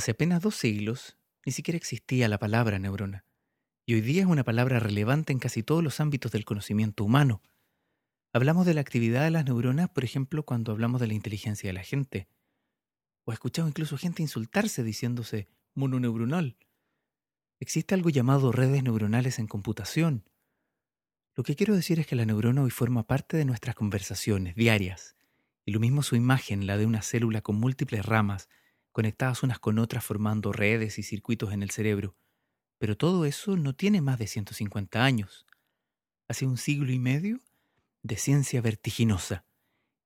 Hace apenas dos siglos ni siquiera existía la palabra neurona, y hoy día es una palabra relevante en casi todos los ámbitos del conocimiento humano. Hablamos de la actividad de las neuronas, por ejemplo, cuando hablamos de la inteligencia de la gente, o he escuchado incluso gente insultarse diciéndose mononeuronal. Existe algo llamado redes neuronales en computación. Lo que quiero decir es que la neurona hoy forma parte de nuestras conversaciones diarias, y lo mismo su imagen, la de una célula con múltiples ramas, conectadas unas con otras formando redes y circuitos en el cerebro. Pero todo eso no tiene más de 150 años. Hace un siglo y medio de ciencia vertiginosa,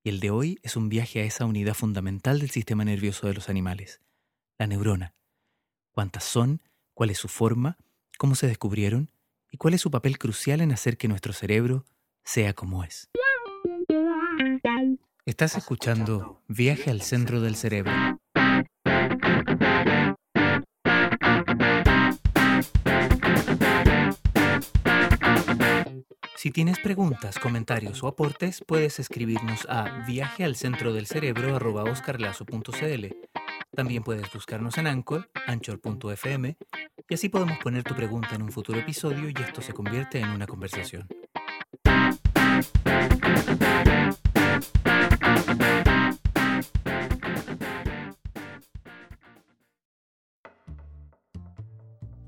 y el de hoy es un viaje a esa unidad fundamental del sistema nervioso de los animales, la neurona. ¿Cuántas son? ¿Cuál es su forma? ¿Cómo se descubrieron? ¿Y cuál es su papel crucial en hacer que nuestro cerebro sea como es? Estás escuchando Viaje al centro del cerebro Si tienes preguntas, comentarios o aportes, puedes escribirnos a viajealcentrodelcerebro.oscarlazo.cl. También puedes buscarnos en Anchor, anchor.fm, y así podemos poner tu pregunta en un futuro episodio y esto se convierte en una conversación.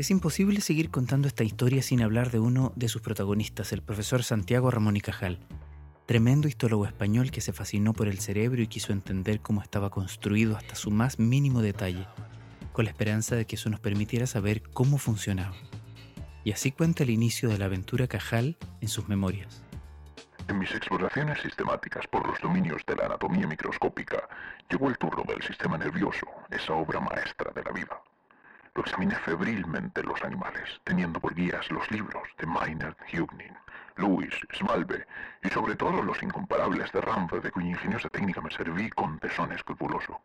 Es imposible seguir contando esta historia sin hablar de uno de sus protagonistas, el profesor Santiago Ramón y Cajal, tremendo histólogo español que se fascinó por el cerebro y quiso entender cómo estaba construido hasta su más mínimo detalle, con la esperanza de que eso nos permitiera saber cómo funcionaba. Y así cuenta el inicio de la aventura Cajal en sus memorias. En mis exploraciones sistemáticas por los dominios de la anatomía microscópica, llegó el turno del sistema nervioso, esa obra maestra de la vida. Lo examiné febrilmente los animales, teniendo por guías los libros de Maynard Hugnin, Lewis, Smalbe y sobre todo los incomparables de Ramfe, de cuya ingeniosa técnica me serví con tesón escrupuloso.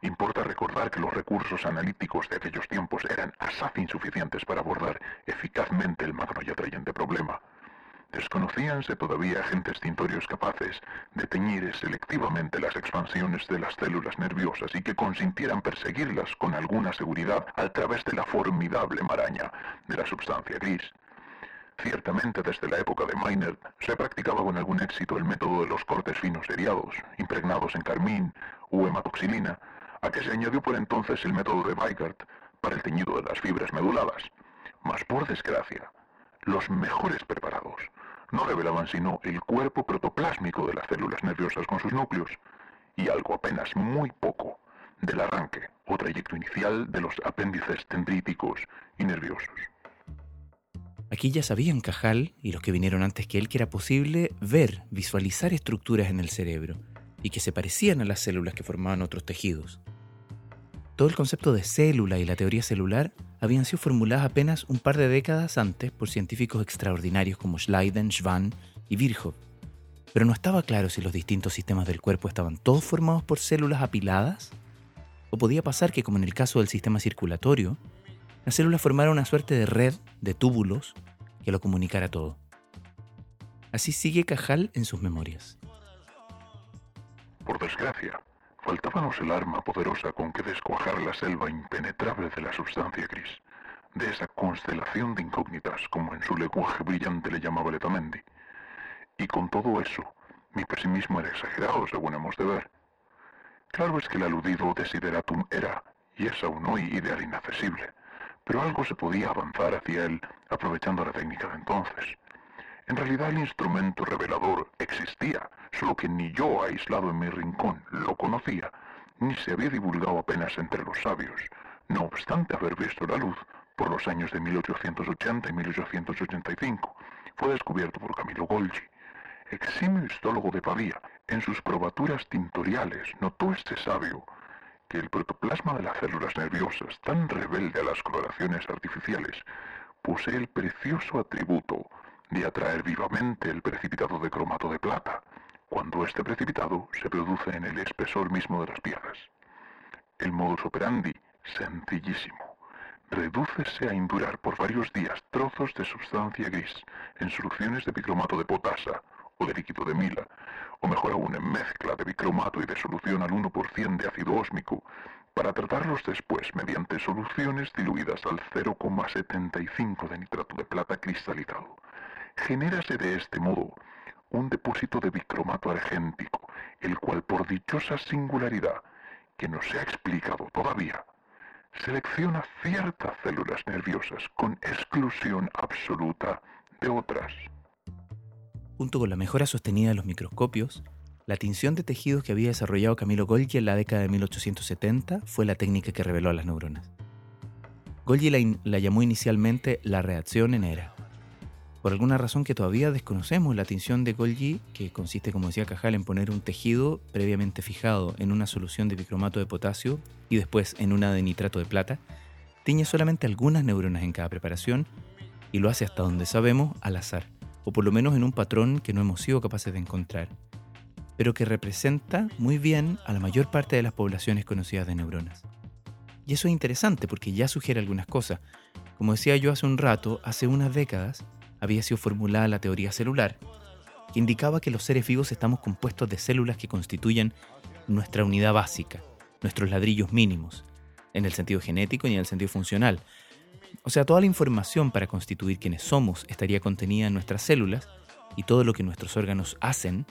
Importa recordar que los recursos analíticos de aquellos tiempos eran asaz insuficientes para abordar eficazmente el magno y atrayente problema, Desconocíanse todavía agentes tintorios capaces de teñir selectivamente las expansiones de las células nerviosas y que consintieran perseguirlas con alguna seguridad a través de la formidable maraña de la sustancia gris. Ciertamente desde la época de Maynard se practicaba con algún éxito el método de los cortes finos seriados, impregnados en carmín u hematoxilina, a que se añadió por entonces el método de Weigert para el teñido de las fibras meduladas. Mas por desgracia, los mejores preparados no revelaban sino el cuerpo protoplásmico de las células nerviosas con sus núcleos y algo apenas muy poco del arranque o trayecto inicial de los apéndices dendríticos y nerviosos. Aquí ya sabían Cajal y los que vinieron antes que él que era posible ver, visualizar estructuras en el cerebro y que se parecían a las células que formaban otros tejidos. Todo el concepto de célula y la teoría celular habían sido formuladas apenas un par de décadas antes por científicos extraordinarios como Schleiden, Schwann y Virchow. Pero no estaba claro si los distintos sistemas del cuerpo estaban todos formados por células apiladas, o podía pasar que, como en el caso del sistema circulatorio, la célula formara una suerte de red de túbulos que lo comunicara todo. Así sigue Cajal en sus memorias. Por desgracia, Faltábanos el arma poderosa con que descuajar la selva impenetrable de la sustancia gris, de esa constelación de incógnitas, como en su lenguaje brillante le llamaba Letamendi. Y con todo eso, mi pesimismo era exagerado, según hemos de ver. Claro es que el aludido desideratum era, y es aún hoy, ideal inaccesible, pero algo se podía avanzar hacia él aprovechando la técnica de entonces. En realidad el instrumento revelador existía, solo que ni yo aislado en mi rincón lo conocía, ni se había divulgado apenas entre los sabios, no obstante haber visto la luz por los años de 1880 y 1885. Fue descubierto por Camilo Golgi. Eximio histólogo de Pavía, en sus probaturas tintoriales, notó este sabio que el protoplasma de las células nerviosas, tan rebelde a las coloraciones artificiales, posee el precioso atributo de atraer vivamente el precipitado de cromato de plata, cuando este precipitado se produce en el espesor mismo de las piedras. El modus operandi, sencillísimo, redúcese a indurar por varios días trozos de sustancia gris en soluciones de bicromato de potasa o de líquido de mila, o mejor aún en mezcla de bicromato y de solución al 1% de ácido ósmico, para tratarlos después mediante soluciones diluidas al 0,75 de nitrato de plata cristalizado. Genérase de este modo un depósito de bicromato argéntico, el cual por dichosa singularidad, que no se ha explicado todavía, selecciona ciertas células nerviosas con exclusión absoluta de otras. Junto con la mejora sostenida de los microscopios, la tinción de tejidos que había desarrollado Camilo Golgi en la década de 1870 fue la técnica que reveló a las neuronas. Golgi la, llamó inicialmente la reacción en era. Por alguna razón que todavía desconocemos, la tinción de Golgi, que consiste, como decía Cajal, en poner un tejido previamente fijado en una solución de bicromato de potasio y después en una de nitrato de plata, tiñe solamente algunas neuronas en cada preparación y lo hace hasta donde sabemos al azar, o por lo menos en un patrón que no hemos sido capaces de encontrar pero que representa muy bien a la mayor parte de las poblaciones conocidas de neuronas. Y eso es interesante porque ya sugiere algunas cosas. Como decía yo hace un rato, hace unas décadas había sido formulada la teoría celular, que indicaba que los seres vivos estamos compuestos de células que constituyen nuestra unidad básica, nuestros ladrillos mínimos, en el sentido genético y en el sentido funcional. O sea, toda la información para constituir quienes somos estaría contenida en nuestras células y todo lo que nuestros órganos hacen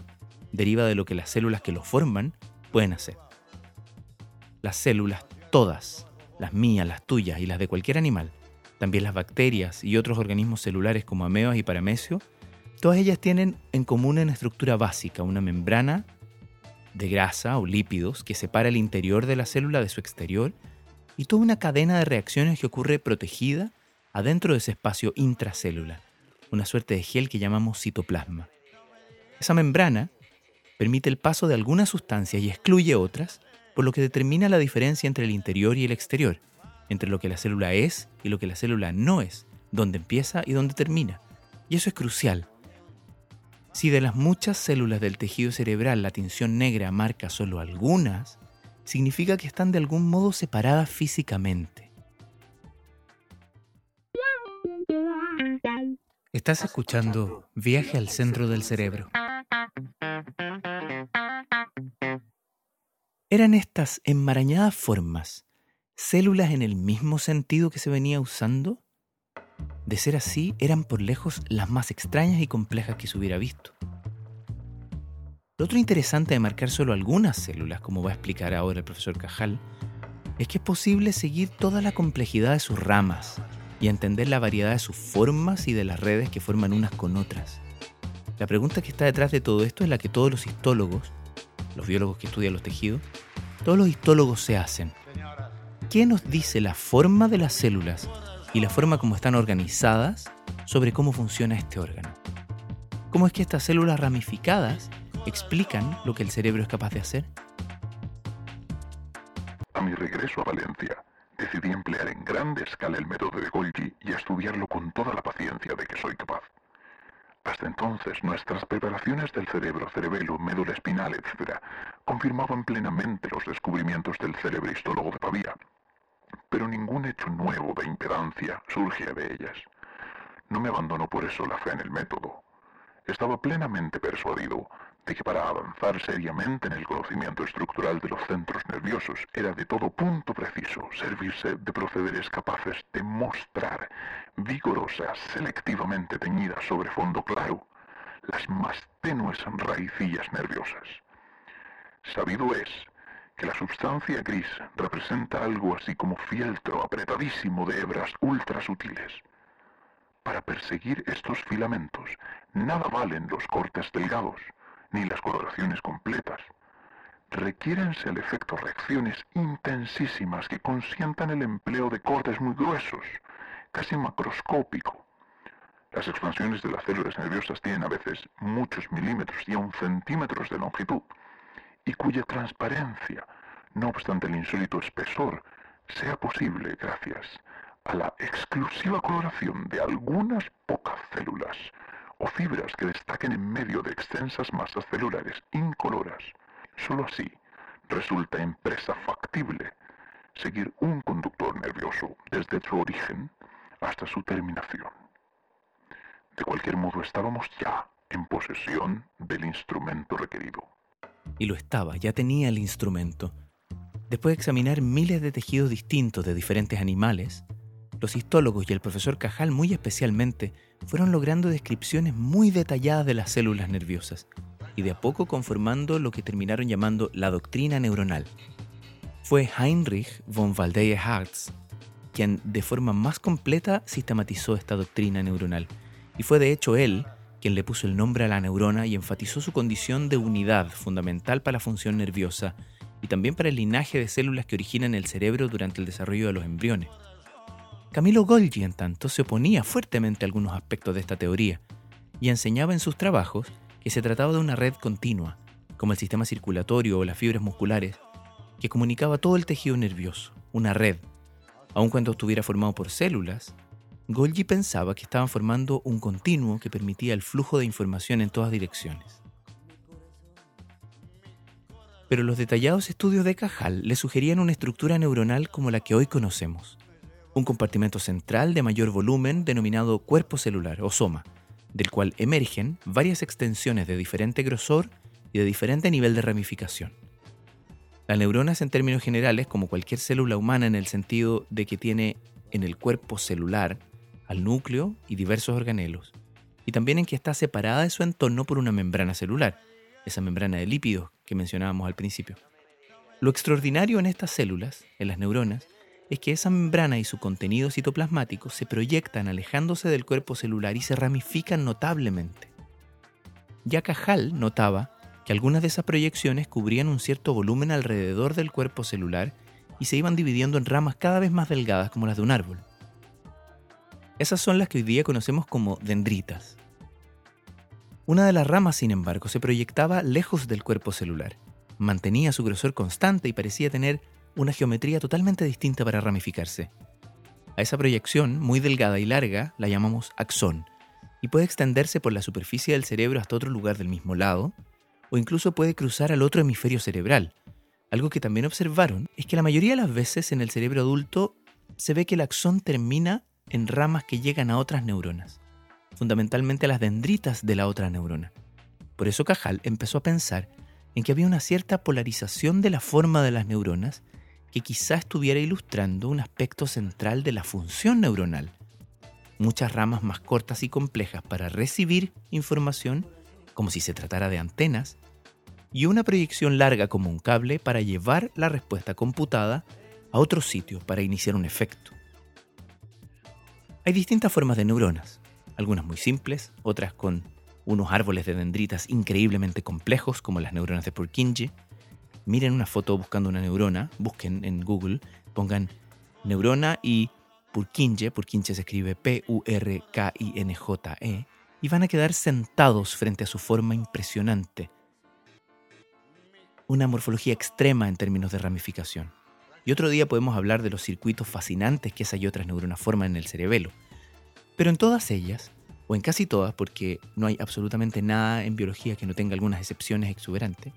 deriva de lo que las células que lo forman pueden hacer. Las células, todas, las mías, las tuyas y las de cualquier animal, también las bacterias y otros organismos celulares como amebas y paramecios, todas ellas tienen en común una estructura básica, una membrana de grasa o lípidos que separa el interior de la célula de su exterior y toda una cadena de reacciones que ocurre protegida adentro de ese espacio intracelular, una suerte de gel que llamamos citoplasma. Esa membrana permite el paso de algunas sustancias y excluye otras, por lo que determina la diferencia entre el interior y el exterior, entre lo que la célula es y lo que la célula no es, dónde empieza y dónde termina. Y eso es crucial. Si de las muchas células del tejido cerebral la tinción negra marca solo algunas, significa que están de algún modo separadas físicamente. Estás escuchando Viaje al centro del cerebro. Eran estas enmarañadas formas células en el mismo sentido que se venía usando? De ser así, eran por lejos las más extrañas y complejas que se hubiera visto. Lo otro interesante de marcar solo algunas células, como va a explicar ahora el profesor Cajal, es que es posible seguir toda la complejidad de sus ramas y entender la variedad de sus formas y de las redes que forman unas con otras. La pregunta que está detrás de todo esto es la que todos los histólogos los biólogos que estudian los tejidos, todos los histólogos se hacen. ¿Qué nos dice la forma de las células y la forma como están organizadas sobre cómo funciona este órgano? ¿Cómo es que estas células ramificadas explican lo que el cerebro es capaz de hacer? A mi regreso a Valencia, decidí emplear en grande escala el método de Golgi y estudiarlo con toda la paciencia de que soy capaz. Hasta entonces, nuestras preparaciones del cerebro, cerebelo, médula espinal, etc., confirmaban plenamente los descubrimientos del cerebristólogo de Pavía. Pero ningún hecho nuevo de impedancia surgía de ellas. No me abandonó por eso la fe en el método. Estaba plenamente persuadido de que para avanzar seriamente en el conocimiento estructural de los centros nerviosos era de todo punto preciso servirse de procederes capaces de mostrar vigorosas, selectivamente teñidas sobre fondo claro, las más tenues raicillas nerviosas. Sabido es que la sustancia gris representa algo así como fieltro apretadísimo de hebras ultra sutiles. Para perseguir estos filamentos, nada valen los cortes delgados, ni las coloraciones completas. Requiérense al efecto reacciones intensísimas que consientan el empleo de cortes muy gruesos, casi macroscópico. Las expansiones de las células nerviosas tienen a veces muchos milímetros y aún centímetros de longitud, y cuya transparencia, no obstante el insólito espesor, sea posible gracias a la exclusiva coloración de algunas pocas células o fibras que destaquen en medio de extensas masas celulares incoloras. Solo así resulta empresa factible seguir un conductor nervioso desde su origen hasta su terminación. De cualquier modo, estábamos ya en posesión del instrumento requerido. Y lo estaba, ya tenía el instrumento. Después de examinar miles de tejidos distintos de diferentes animales, los histólogos y el profesor Cajal muy especialmente fueron logrando descripciones muy detalladas de las células nerviosas y de a poco conformando lo que terminaron llamando la doctrina neuronal. Fue Heinrich von Waldeyer-Hartz quien de forma más completa sistematizó esta doctrina neuronal, y fue de hecho él quien le puso el nombre a la neurona y enfatizó su condición de unidad fundamental para la función nerviosa y también para el linaje de células que originan el cerebro durante el desarrollo de los embriones. Camilo Golgi, en tanto, se oponía fuertemente a algunos aspectos de esta teoría y enseñaba en sus trabajos que se trataba de una red continua, como el sistema circulatorio o las fibras musculares, que comunicaba todo el tejido nervioso, una red. Aun cuando estuviera formado por células, Golgi pensaba que estaban formando un continuo que permitía el flujo de información en todas direcciones. Pero los detallados estudios de Cajal le sugerían una estructura neuronal como la que hoy conocemos, un compartimento central de mayor volumen denominado cuerpo celular o soma, del cual emergen varias extensiones de diferente grosor y de diferente nivel de ramificación. Las neuronas en términos generales, como cualquier célula humana en el sentido de que tiene en el cuerpo celular al núcleo y diversos organelos, y también en que está separada de su entorno por una membrana celular, esa membrana de lípidos que mencionábamos al principio. Lo extraordinario en estas células, en las neuronas, es que esa membrana y su contenido citoplasmático se proyectan alejándose del cuerpo celular y se ramifican notablemente. Ya Cajal notaba que algunas de esas proyecciones cubrían un cierto volumen alrededor del cuerpo celular y se iban dividiendo en ramas cada vez más delgadas como las de un árbol. Esas son las que hoy día conocemos como dendritas. Una de las ramas, sin embargo, se proyectaba lejos del cuerpo celular, mantenía su grosor constante y parecía tener una geometría totalmente distinta para ramificarse. A esa proyección, muy delgada y larga, la llamamos axón, y puede extenderse por la superficie del cerebro hasta otro lugar del mismo lado, o incluso puede cruzar al otro hemisferio cerebral. Algo que también observaron es que la mayoría de las veces en el cerebro adulto se ve que el axón termina en ramas que llegan a otras neuronas, fundamentalmente a las dendritas de la otra neurona. Por eso Cajal empezó a pensar en que había una cierta polarización de la forma de las neuronas que quizá estuviera ilustrando un aspecto central de la función neuronal. Muchas ramas más cortas y complejas para recibir información, como si se tratara de antenas, y una proyección larga como un cable para llevar la respuesta computada a otro sitio para iniciar un efecto. Hay distintas formas de neuronas, algunas muy simples, otras con unos árboles de dendritas increíblemente complejos como las neuronas de Purkinje, miren una foto buscando una neurona, busquen en Google, pongan neurona y Purkinje, Purkinje se escribe P-U-R-K-I-N-J-E, y van a quedar sentados frente a su forma impresionante. Una morfología extrema en términos de ramificación. Y otro día podemos hablar de los circuitos fascinantes que esas y otras neuronas forman en el cerebelo. Pero en todas ellas, o en casi todas, porque no hay absolutamente nada en biología que no tenga algunas excepciones exuberantes,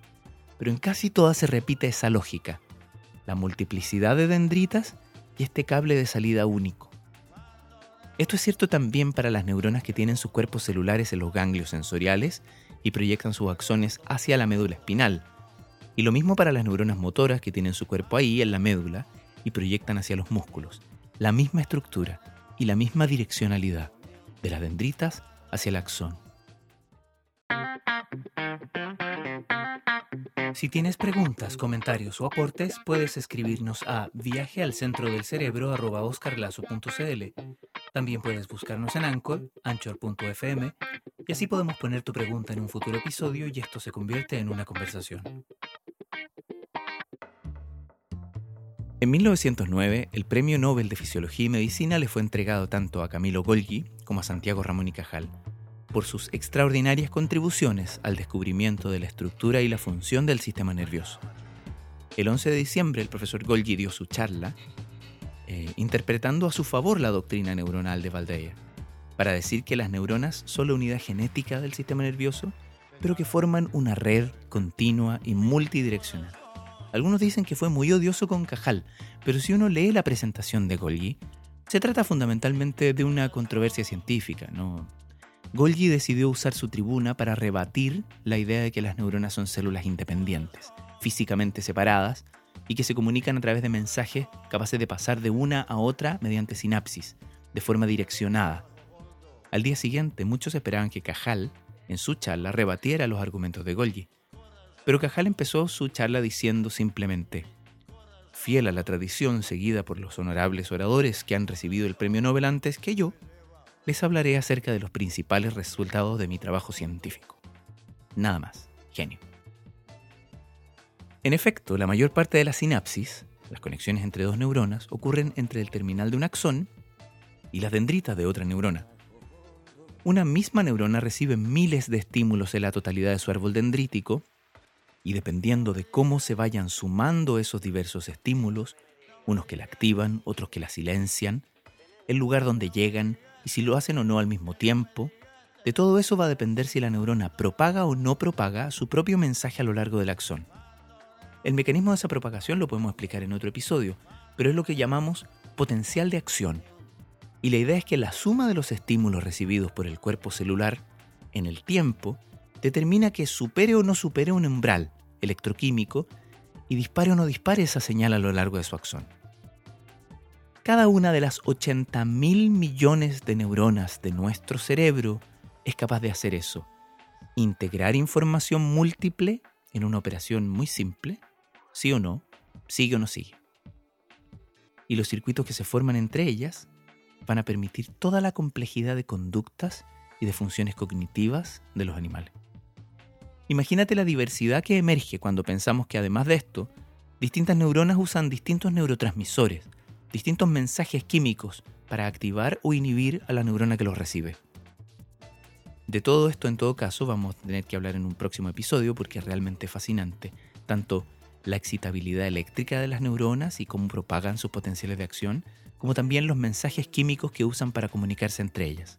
pero en casi todas se repite esa lógica, la multiplicidad de dendritas y este cable de salida único. Esto es cierto también para las neuronas que tienen sus cuerpos celulares en los ganglios sensoriales y proyectan sus axones hacia la médula espinal, y lo mismo para las neuronas motoras que tienen su cuerpo ahí en la médula y proyectan hacia los músculos, la misma estructura y la misma direccionalidad, de las dendritas hacia el axón. Si tienes preguntas, comentarios o aportes, puedes escribirnos a viajealcentrodelcerebro.oscarlazo.cl. También puedes buscarnos en Anchor, anchor.fm, y así podemos poner tu pregunta en un futuro episodio y esto se convierte en una conversación. En 1909, el Premio Nobel de Fisiología y Medicina le fue entregado tanto a Camilo Golgi como a Santiago Ramón y Cajal por sus extraordinarias contribuciones al descubrimiento de la estructura y la función del sistema nervioso. El 11 de diciembre el profesor Golgi dio su charla eh, interpretando a su favor la doctrina neuronal de Valdeia, para decir que las neuronas son la unidad genética del sistema nervioso, pero que forman una red continua y multidireccional. Algunos dicen que fue muy odioso con Cajal, pero si uno lee la presentación de Golgi, se trata fundamentalmente de una controversia científica, no, Golgi decidió usar su tribuna para rebatir la idea de que las neuronas son células independientes, físicamente separadas, y que se comunican a través de mensajes capaces de pasar de una a otra mediante sinapsis, de forma direccionada. Al día siguiente, muchos esperaban que Cajal, en su charla, rebatiera los argumentos de Golgi. Pero Cajal empezó su charla diciendo simplemente, fiel a la tradición seguida por los honorables oradores que han recibido el premio Nobel antes que yo, les hablaré acerca de los principales resultados de mi trabajo científico. Nada más, genio. En efecto, la mayor parte de la sinapsis, las conexiones entre dos neuronas, ocurren entre el terminal de un axón y las dendritas de otra neurona. Una misma neurona recibe miles de estímulos en la totalidad de su árbol dendrítico y dependiendo de cómo se vayan sumando esos diversos estímulos, unos que la activan, otros que la silencian, el lugar donde llegan y si lo hacen o no al mismo tiempo, de todo eso va a depender si la neurona propaga o no propaga su propio mensaje a lo largo del axón. El mecanismo de esa propagación lo podemos explicar en otro episodio, pero es lo que llamamos potencial de acción. Y la idea es que la suma de los estímulos recibidos por el cuerpo celular en el tiempo determina que supere o no supere un umbral electroquímico y dispare o no dispare esa señal a lo largo de su axón. Cada una de las 80 mil millones de neuronas de nuestro cerebro es capaz de hacer eso. Integrar información múltiple en una operación muy simple sí o no, sigue o no sigue. Y los circuitos que se forman entre ellas van a permitir toda la complejidad de conductas y de funciones cognitivas de los animales. Imagínate la diversidad que emerge cuando pensamos que además de esto, distintas neuronas usan distintos neurotransmisores, distintos mensajes químicos para activar o inhibir a la neurona que los recibe. De todo esto, en todo caso, vamos a tener que hablar en un próximo episodio porque es realmente fascinante, tanto la excitabilidad eléctrica de las neuronas y cómo propagan sus potenciales de acción, como también los mensajes químicos que usan para comunicarse entre ellas.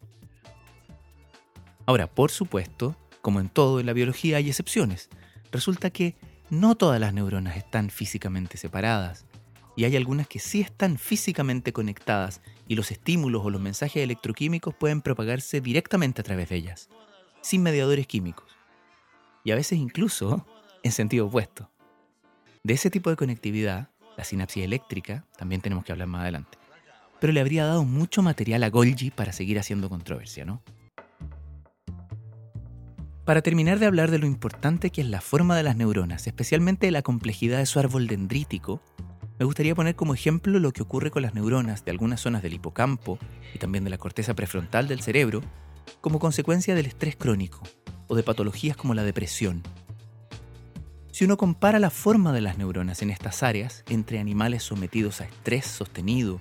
Ahora, por supuesto, como en todo en la biología hay excepciones. Resulta que no todas las neuronas están físicamente separadas, y hay algunas que sí están físicamente conectadas y los estímulos o los mensajes electroquímicos pueden propagarse directamente a través de ellas, sin mediadores químicos. Y a veces incluso en sentido opuesto. De ese tipo de conectividad, la sinapsis eléctrica, también tenemos que hablar más adelante. Pero le habría dado mucho material a Golgi para seguir haciendo controversia, ¿no? Para terminar de hablar de lo importante que es la forma de las neuronas, especialmente la complejidad de su árbol dendrítico, me gustaría poner como ejemplo lo que ocurre con las neuronas de algunas zonas del hipocampo y también de la corteza prefrontal del cerebro como consecuencia del estrés crónico o de patologías como la depresión, si uno compara la forma de las neuronas en estas áreas entre animales sometidos a estrés sostenido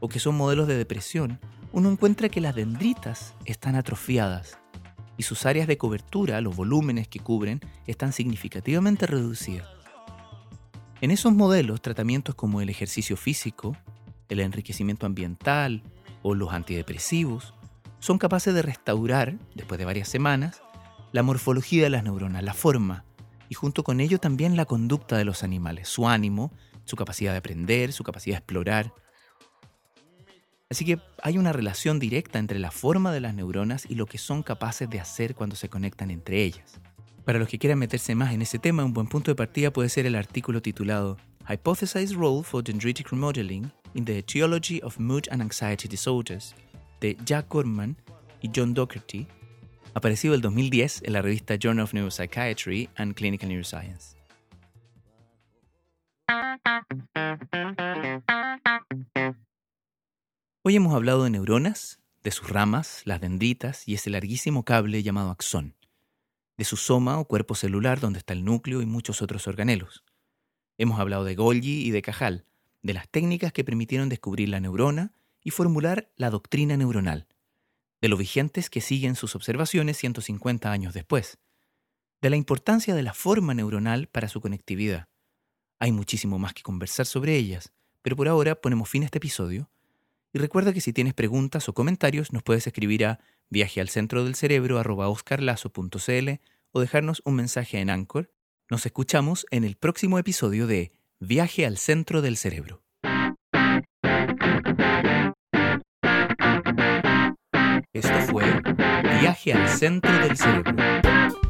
o que son modelos de depresión, uno encuentra que las dendritas están atrofiadas y sus áreas de cobertura, los volúmenes que cubren, están significativamente reducidas. En esos modelos, tratamientos como el ejercicio físico, el enriquecimiento ambiental o los antidepresivos son capaces de restaurar, después de varias semanas, la morfología de las neuronas, la forma, y junto con ello también la conducta de los animales, su ánimo, su capacidad de aprender, su capacidad de explorar. Así que hay una relación directa entre la forma de las neuronas y lo que son capaces de hacer cuando se conectan entre ellas. Para los que quieran meterse más en ese tema, un buen punto de partida puede ser el artículo titulado Hypothesized Role for Dendritic Remodeling in the Etiology of Mood and Anxiety Disorders de Jack Gorman y John Doherty aparecido el 2010 en la revista Journal of Neuropsychiatry and Clinical Neuroscience. Hoy hemos hablado de neuronas, de sus ramas, las dendritas y ese larguísimo cable llamado axón, de su soma o cuerpo celular donde está el núcleo y muchos otros organelos. Hemos hablado de Golgi y de Cajal, de las técnicas que permitieron descubrir la neurona y formular la doctrina neuronal, de lo vigentes que siguen sus observaciones 150 años después, de la importancia de la forma neuronal para su conectividad. Hay muchísimo más que conversar sobre ellas, pero por ahora ponemos fin a este episodio. Y recuerda que si tienes preguntas o comentarios nos puedes escribir a viajealcentrodelcerebro.oscarlazo.cl o dejarnos un mensaje en Anchor. Nos escuchamos en el próximo episodio de Viaje al Centro del Cerebro. Esto fue Viaje al Centro del Cerebro.